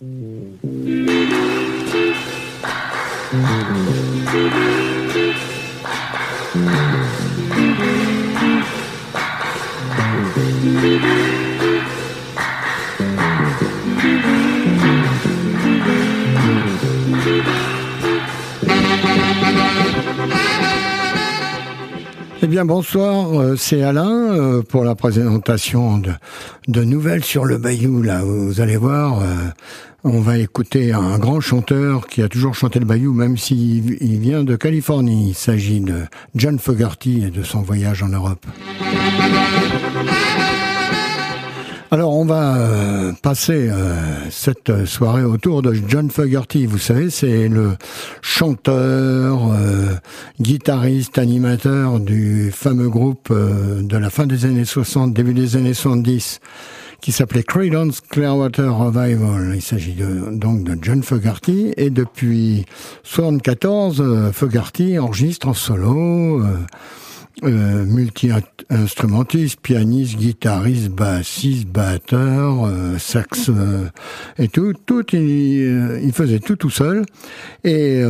Eh bien bonsoir, euh, c'est Alain euh, pour la présentation de, nouvelles sur le Bayou. Là, vous allez voir, euh, on va écouter un grand chanteur qui a toujours chanté le Bayou, même s'il vient de Californie. Il s'agit de John Fogerty et de son voyage en Europe. Alors on va euh, passer euh, cette soirée autour de John Fogerty. Vous savez, c'est le chanteur, euh, guitariste, animateur du fameux groupe de la fin des années 60, début des années 70 qui s'appelait Creedence Clearwater Revival. Il s'agit donc de John Fogerty et depuis 74, Fogerty enregistre en solo euh, multi-instrumentiste, pianiste, guitariste, bassiste, batteur, euh, sax euh, et tout, tout il, il, faisait tout tout seul. Et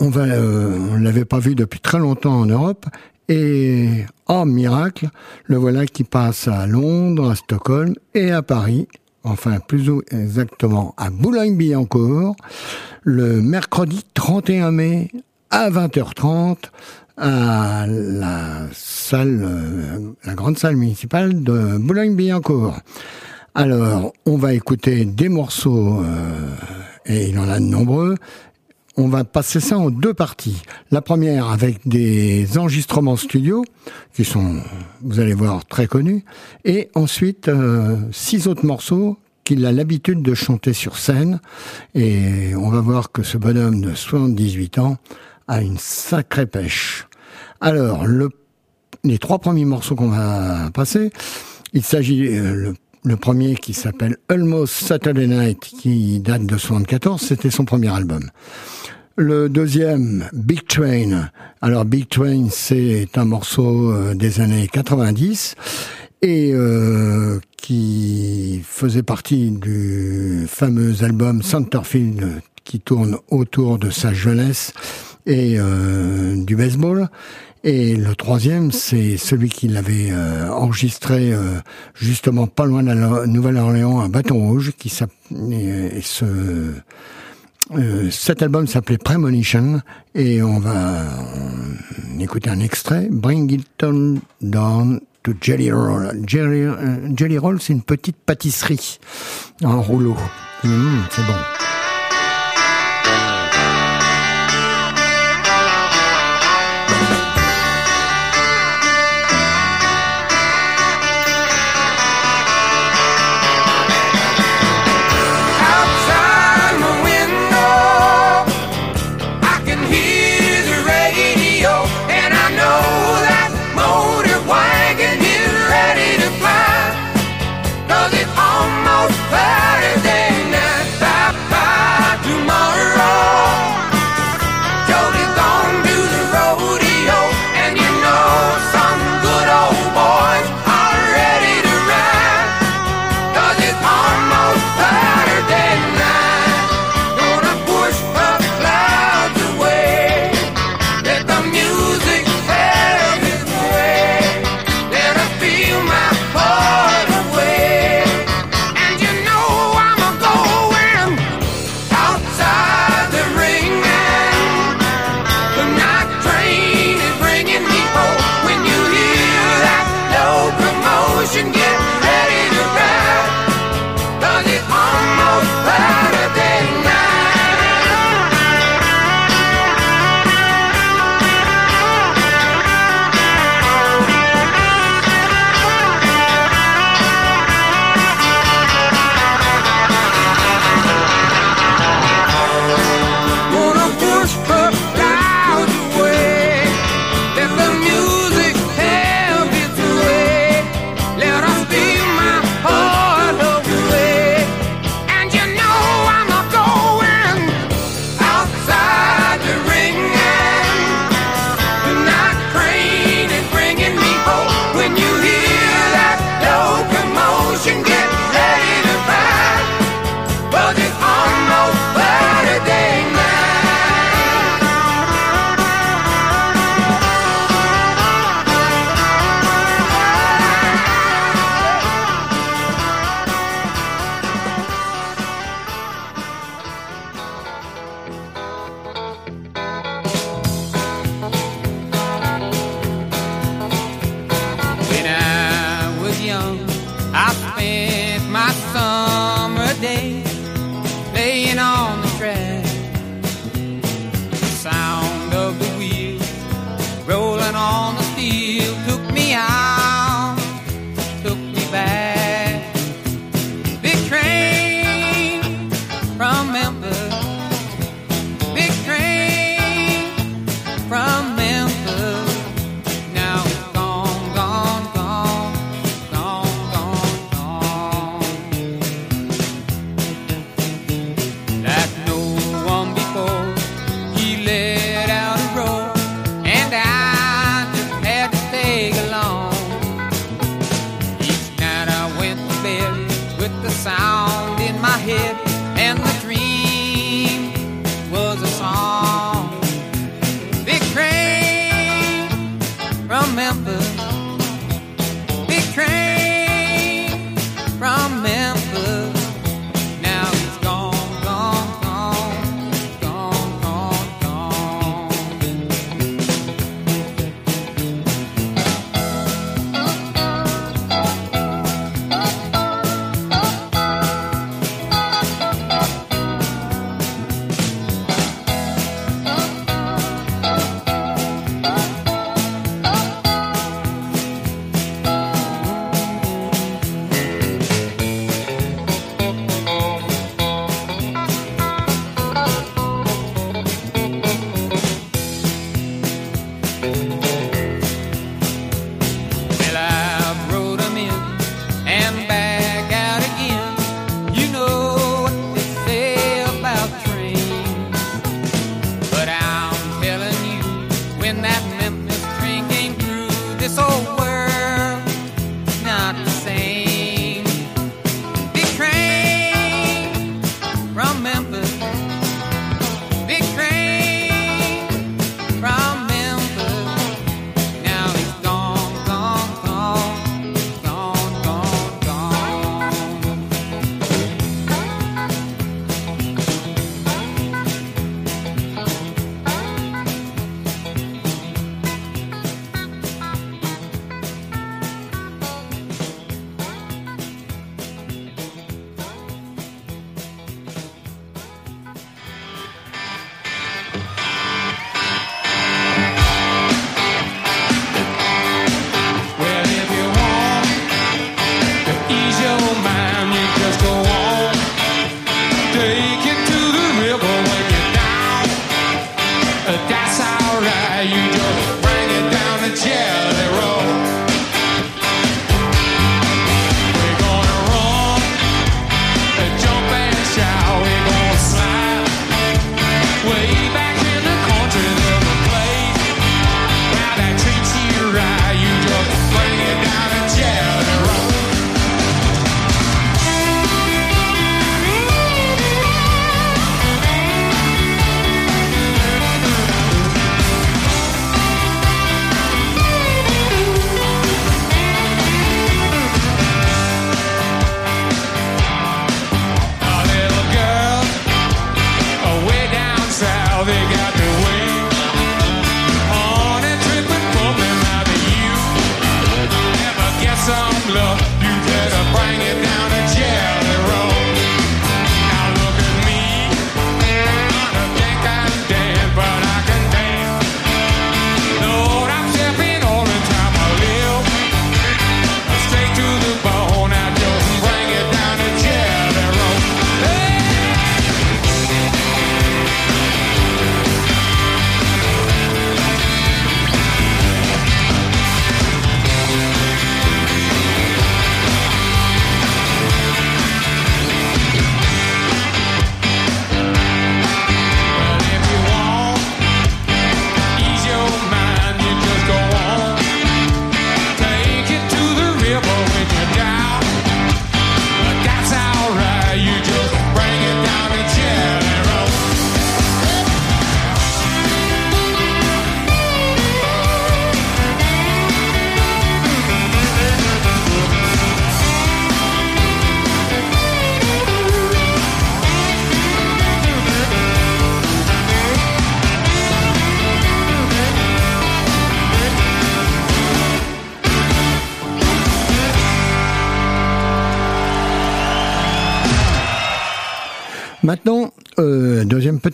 on va, on l'avait pas vu depuis très longtemps en Europe. Et oh miracle, le voilà qui passe à Londres, à Stockholm et à Paris enfin plus exactement à Boulogne-Billancourt, le mercredi 31 mai à 20h30 à la salle, euh, la grande salle municipale de Boulogne-Billancourt. Alors, on va écouter des morceaux, euh, et il en a de nombreux. On va passer ça en deux parties. La première avec des enregistrements studio, qui sont, vous allez voir, très connus. Et ensuite, euh, six autres morceaux qu'il a l'habitude de chanter sur scène. Et on va voir que ce bonhomme de 78 ans a une sacrée pêche. Alors, le, les trois premiers morceaux qu'on va passer, il s'agit euh, le, premier qui s'appelle Almost Saturday Night, qui date de 74, c'était son premier album. Le deuxième, Big Train. Alors Big Train, c'est un morceau euh, des années 90 et euh, qui faisait partie du fameux album Centerfield qui tourne autour de sa jeunesse et euh, du baseball. Et le troisième, c'est celui qu'il avait euh, enregistré justement pas loin de la Nouvelle-Orléans, à Bâton Rouge, qui s'appelait ce euh, cet album s'appelait Premonition et on va euh, écouter un extrait. Bring It On Down to Jelly Roll. Jelly, euh, Jelly Roll, c'est une petite pâtisserie en rouleau. Hum, c'est bon.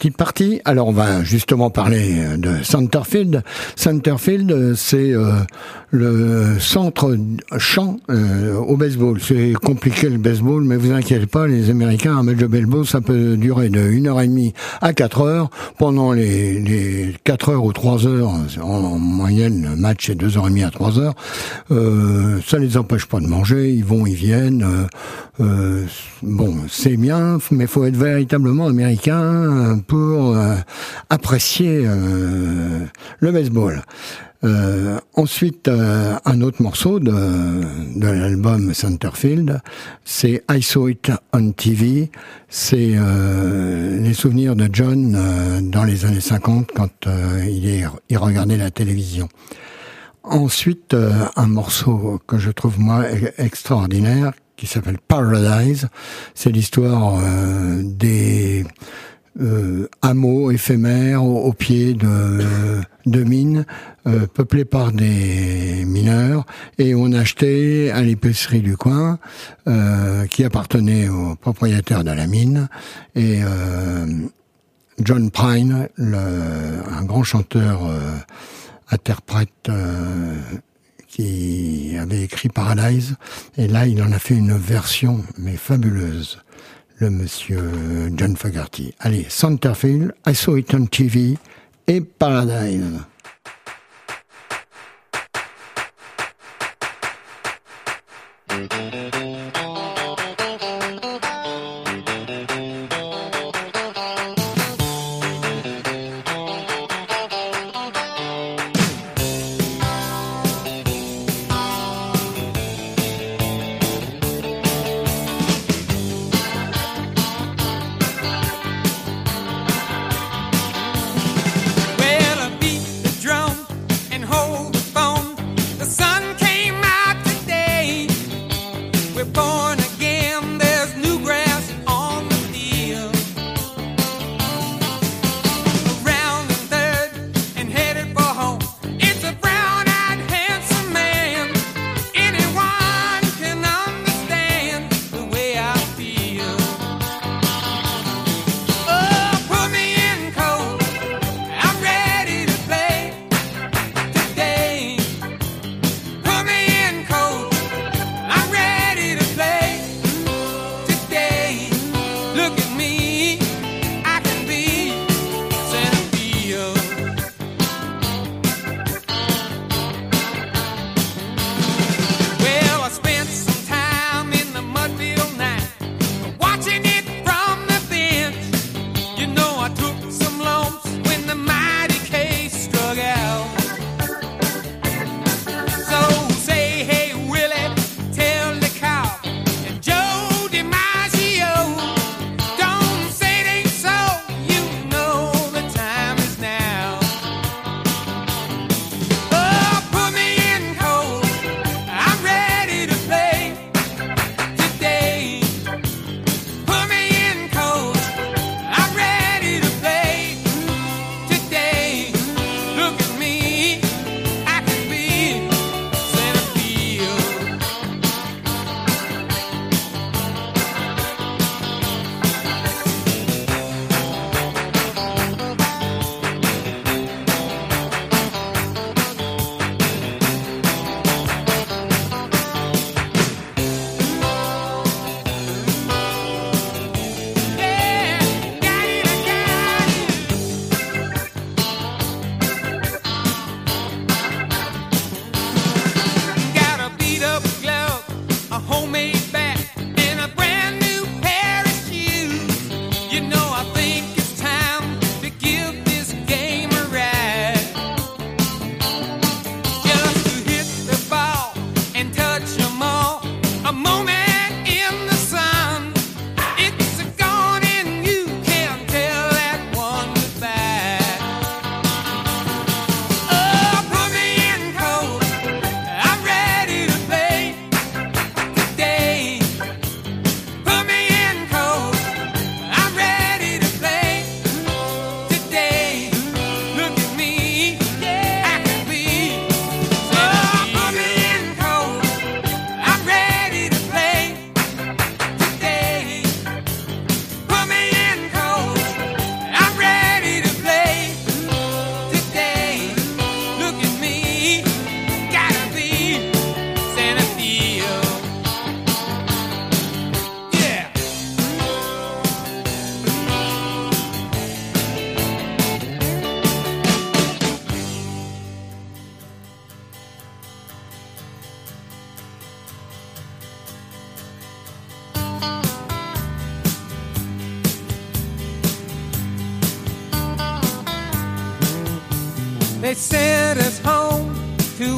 Petite partie. Alors, on va justement parler de Centerfield. Centerfield, euh, c'est euh, le centre champ euh, au baseball. C'est compliqué le baseball, mais vous inquiétez pas, les Américains, un match de baseball, ça peut durer de 1 heure et demie à 4 heures. Pendant les, les 4 heures ou 3 heures, en, en moyenne, le match est 2 heures et demie à 3 heures. Euh, ça les empêche pas de manger, ils vont, ils viennent. Euh, euh, bon, c'est bien, mais faut être véritablement américain euh, pour euh, apprécier euh, le baseball. Euh, ensuite, euh, un autre morceau de, de l'album Centerfield, c'est I Saw It on TV. C'est euh, les souvenirs de John euh, dans les années 50 quand euh, il, est, il regardait la télévision. Ensuite, euh, un morceau que je trouve moi extraordinaire qui s'appelle Paradise. C'est l'histoire des euh, hameaux éphémères au, pied de, mines euh, peuplés par des mineurs. Et on achetait à l'épicerie du coin euh, qui appartenait au propriétaire de la mine. Et euh, John Prine, un grand chanteur interprète qui avait écrit Paradise, et là il en a fait une version mais fabuleuse, le monsieur John Fogerty. Allez, Centerfield, I Saw It on TV et Paradise.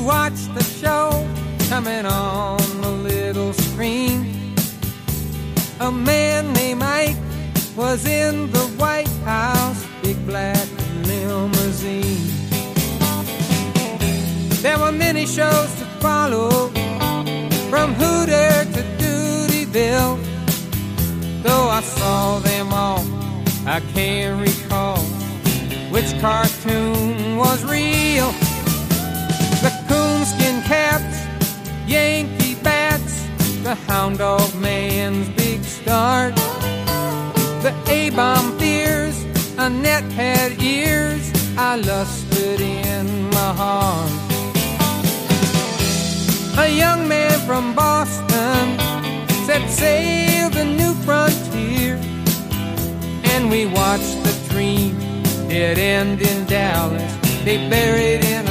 Watch the show coming on the little screen. A man named Ike was in the White House, big black limousine. There were many shows to follow, from Hooter to Dutyville. Though I saw them all, I can't recall which cartoon was real. The hound dog man's big start. The A-bomb fears, Annette had ears, I lusted in my heart. A young man from Boston set sail the new frontier, and we watched the dream dead end in Dallas. They buried innocence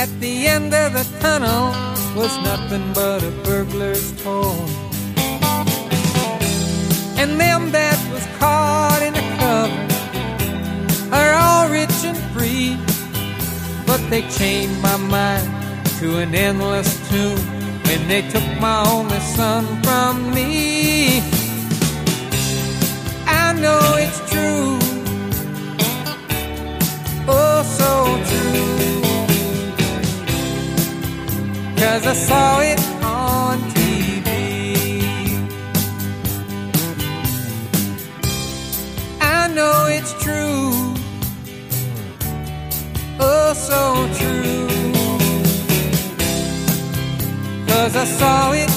at the end of the tunnel was nothing but a burglar's torch. And them that was caught in a cover are all rich and free, but they chained my mind to an endless tomb when they took my only son from me. I know it's true, oh so true, cause I saw it on TV. I know it's true, oh so true. Cause I saw it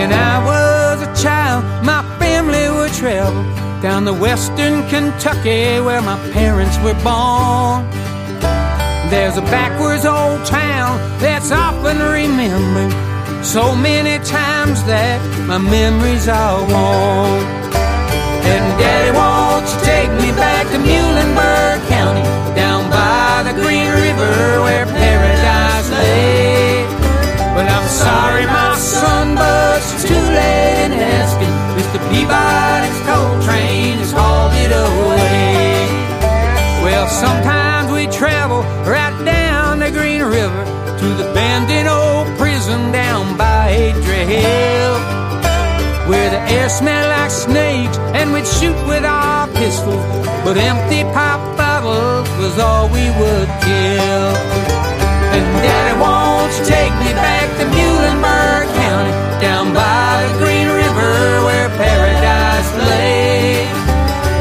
When I was a child, my family would travel down the western Kentucky where my parents were born. There's a backwards old town that's often remembered so many times that my memories are worn. And Daddy, won't you take me back to Muhlenberg County, down by the Green River where paradise lay? But I'm sorry, my late in asking. Mr. Peabody's coal train has hauled it away. Well, sometimes we travel right down the Green River to the abandoned old prison down by Adria Hill, where the air smelled like snakes and we'd shoot with our pistols, but empty pop bottles was all we would kill. And Daddy, won't you take me back to Muhlenberg County, down by the Green River where paradise lay?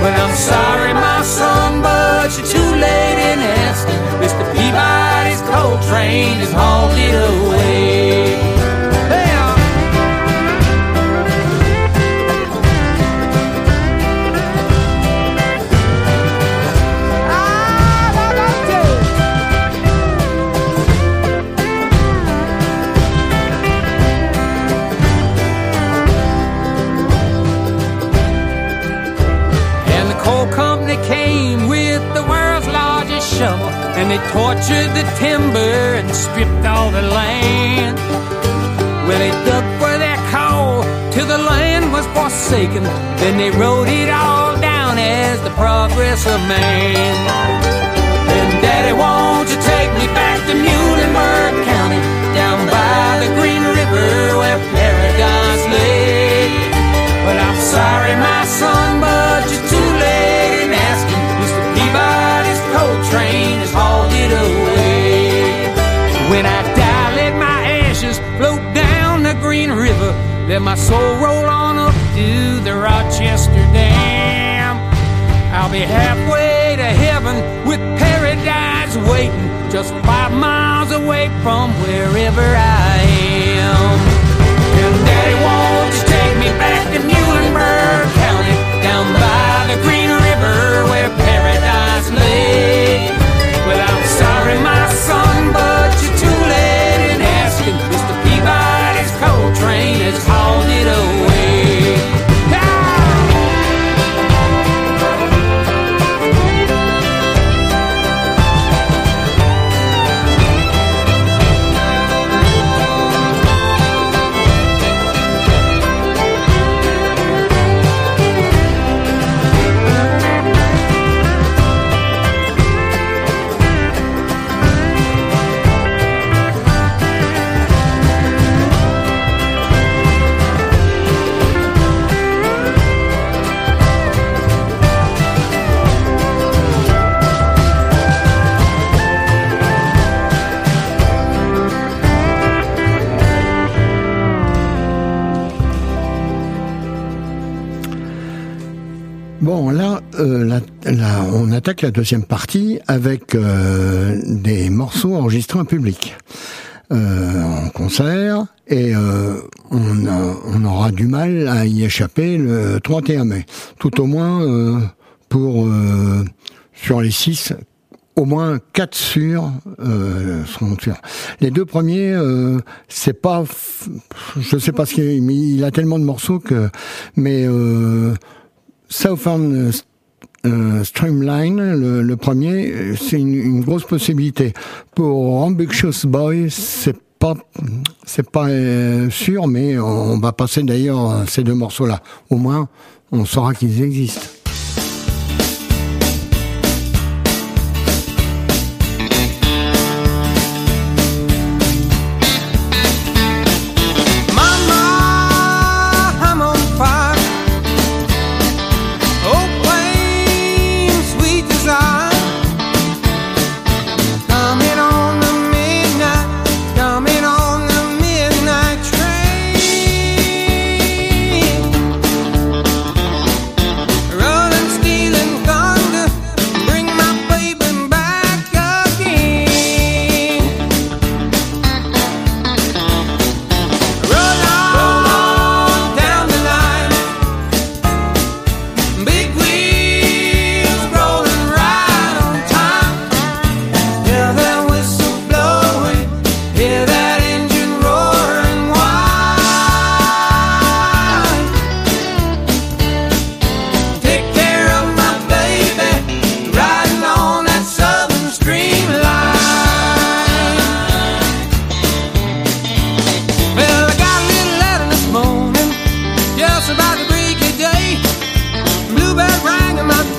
Well, I'm sorry, my son, but you're too late in asking. Mr. Peabody's coal train is hauled it oh. away. Timber and stripped all the land. Well, they dug for their coal till the land was forsaken. Then they wrote it all down as the progress of man. Then, Daddy, won't you take me back to Muhlenberg County, Let my soul roll on up to the Rochester Dam. I'll be halfway to heaven with paradise waiting just five miles away from wherever I am. La- deuxième partie avec euh, des morceaux enregistrés en public, euh, en concert, et euh, on, aura du mal à y échapper le 31 mai. Tout au moins pour sur les six, au moins quatre euh, seront sûrs. Les deux premiers, c'est pas, je sais pas ce qu'il il a tellement de morceaux que, mais Southern euh, Streamline, le, premier, euh, c'est une, grosse possibilité. Pour Ambitious Boy, c'est pas, c'est pas euh, sûr, mais on va passer d'ailleurs ces deux morceaux-là. Au moins, on saura qu'ils existent.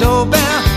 doorbell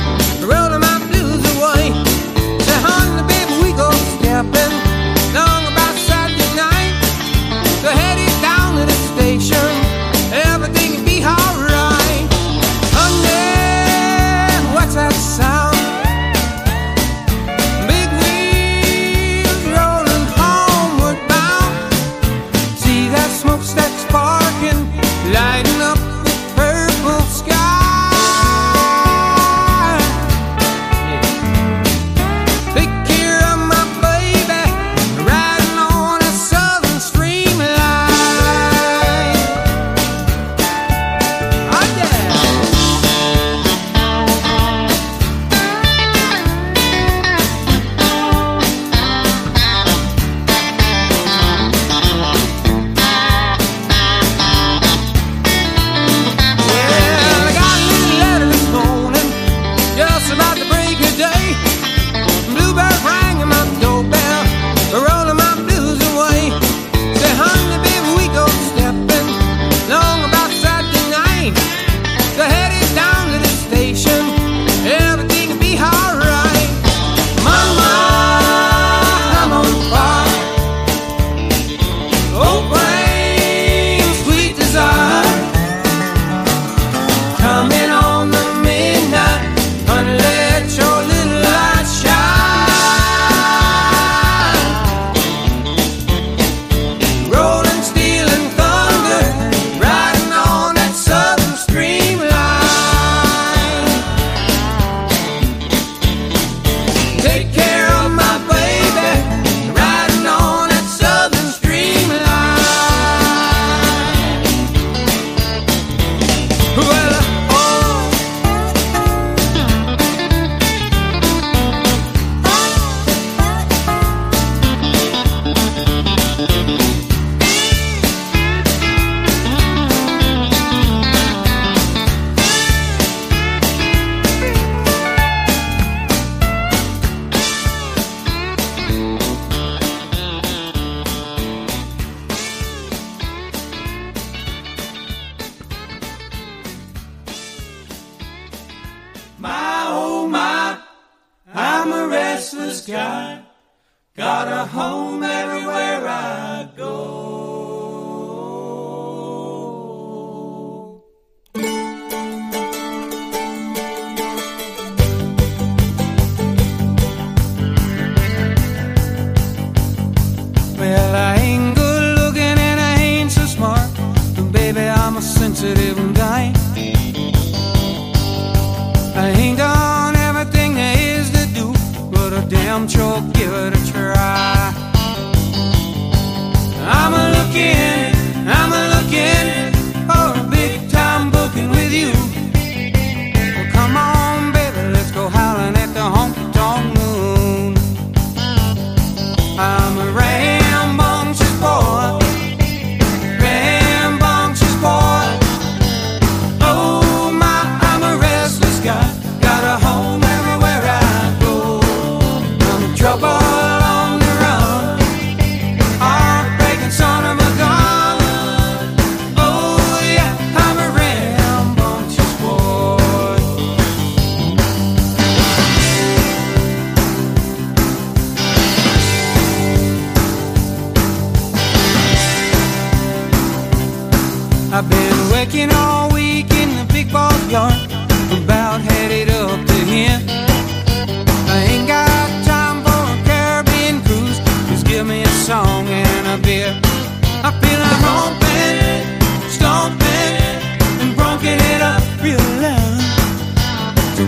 sensitive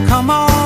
Come on.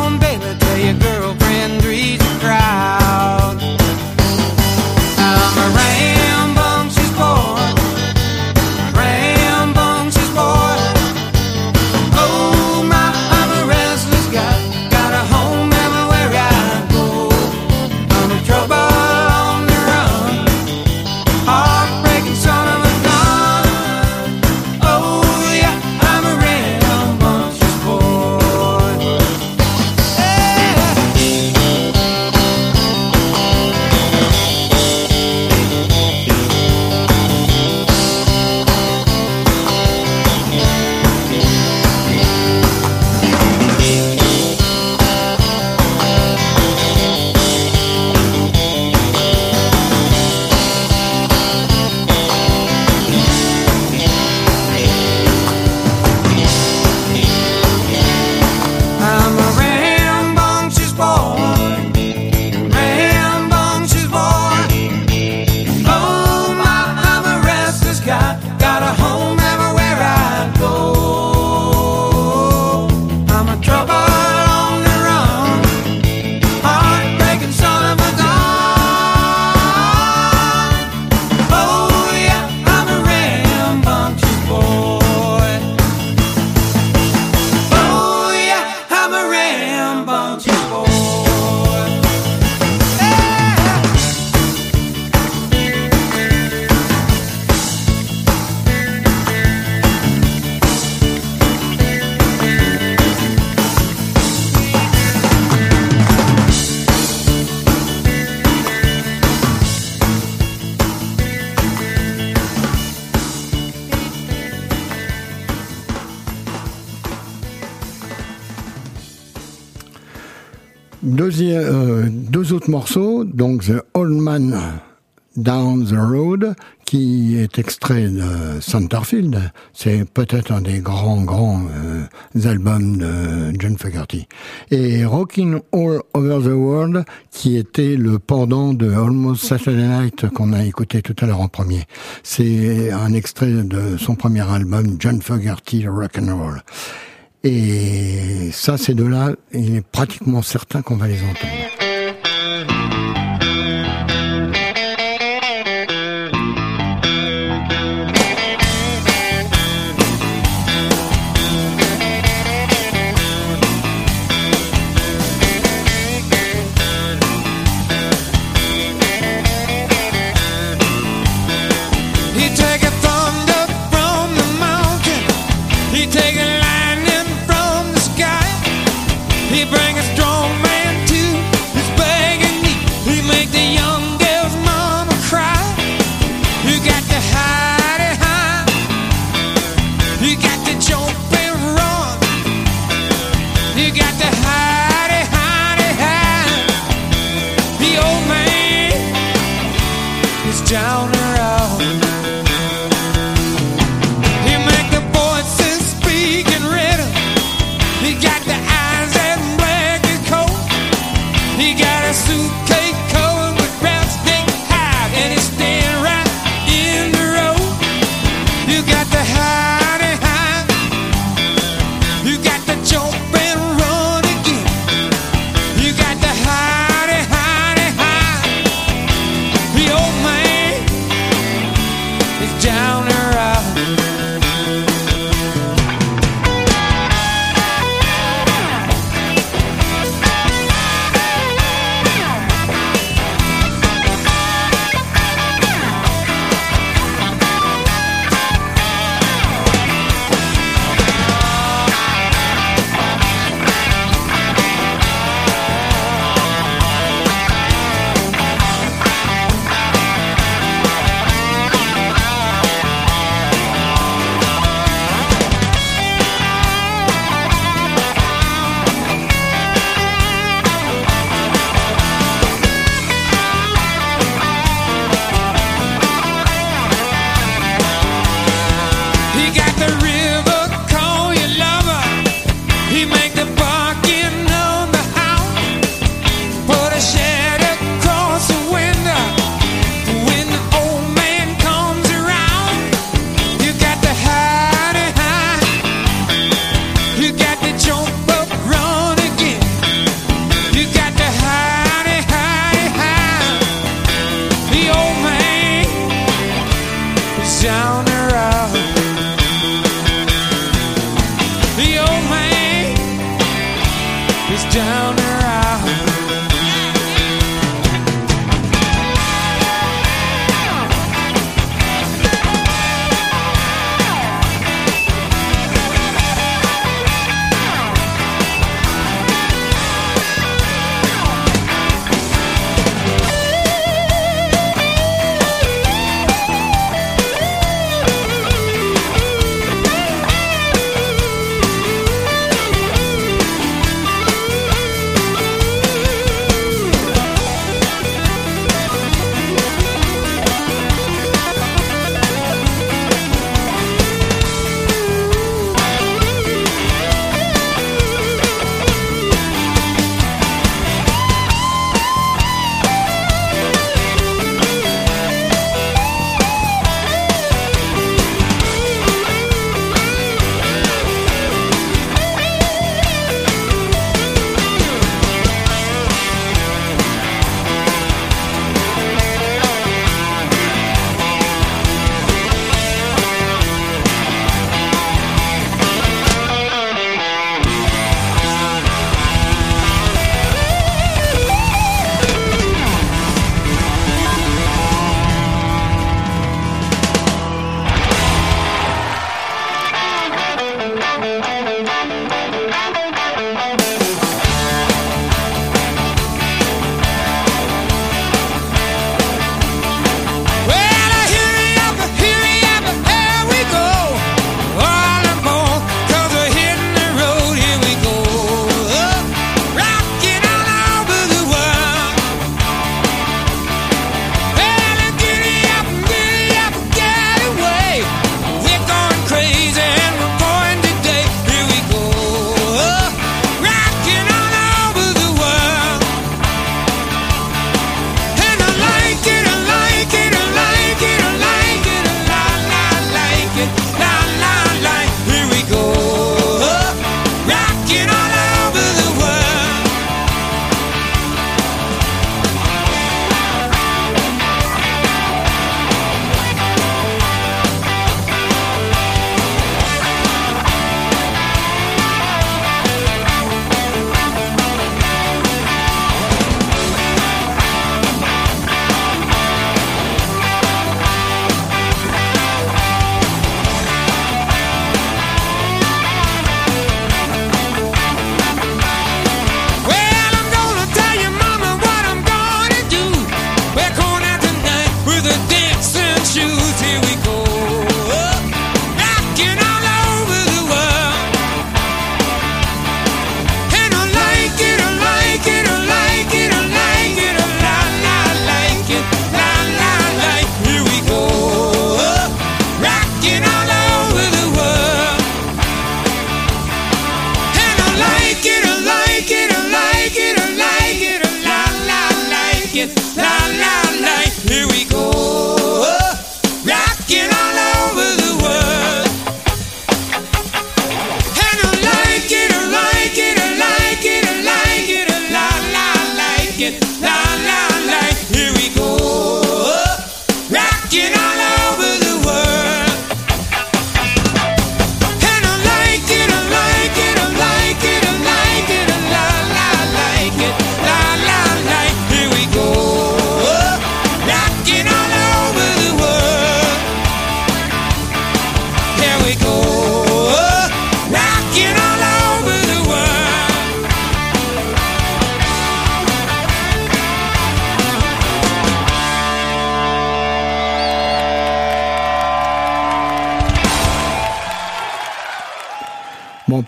Euh, deux autres morceaux, donc The Old Man Down the Road, qui est extrait de Centerfield. C'est peut-être un des grands, grands euh, albums de John Fogerty. Et Rockin' All Over the World, qui était le pendant de Almost Saturday Night qu'on a écouté tout à l'heure en premier. C'est un extrait de son premier album, John Fogerty Rock and Roll. Et ça, ces deux-là, il est pratiquement certain qu'on va les entendre. la la la. Here we go, rocking all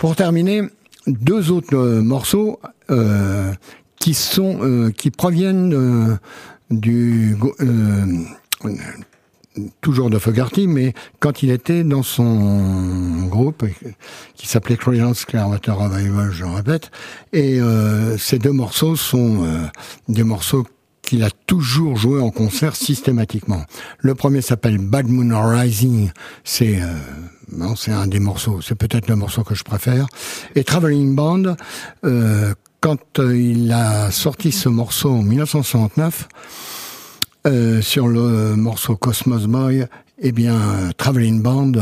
pour terminer, deux autres euh, morceaux euh, qui sont euh, qui proviennent euh, du euh, toujours de Fogarty, mais quand il était dans son groupe qui s'appelait Credence Clearwater Revival, je répète, et ces deux morceaux sont des morceaux qu'il a toujours joué en concert systématiquement. Le premier s'appelle Bad Moon Rising, c'est euh, c'est un des morceaux, c'est peut-être le morceau que je préfère. Et Traveling Band, euh, quand euh, il a sorti ce morceau en 1969, euh, sur le morceau Cosmos Boy, eh bien, Traveling Band,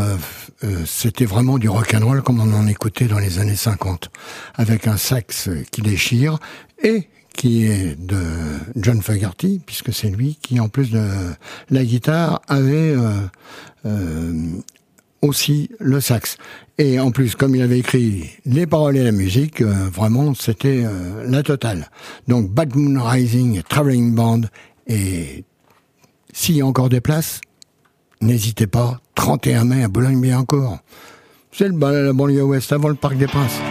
c'était vraiment du rock and roll comme on en écoutait dans les années 50, avec un sax qui déchire et qui est de John Fogerty, puisque c'est lui qui, en plus de la guitare, avait euh, euh, aussi le sax. Et en plus, comme il avait écrit les paroles et la musique, euh, vraiment, c'était la totale. Donc, Bad Moon Rising, Traveling Band, et s'il y a encore des places, n'hésitez pas, 31 mai à Boulogne-Billancourt. C'est le, la banlieue ouest, avant le Parc des Princes.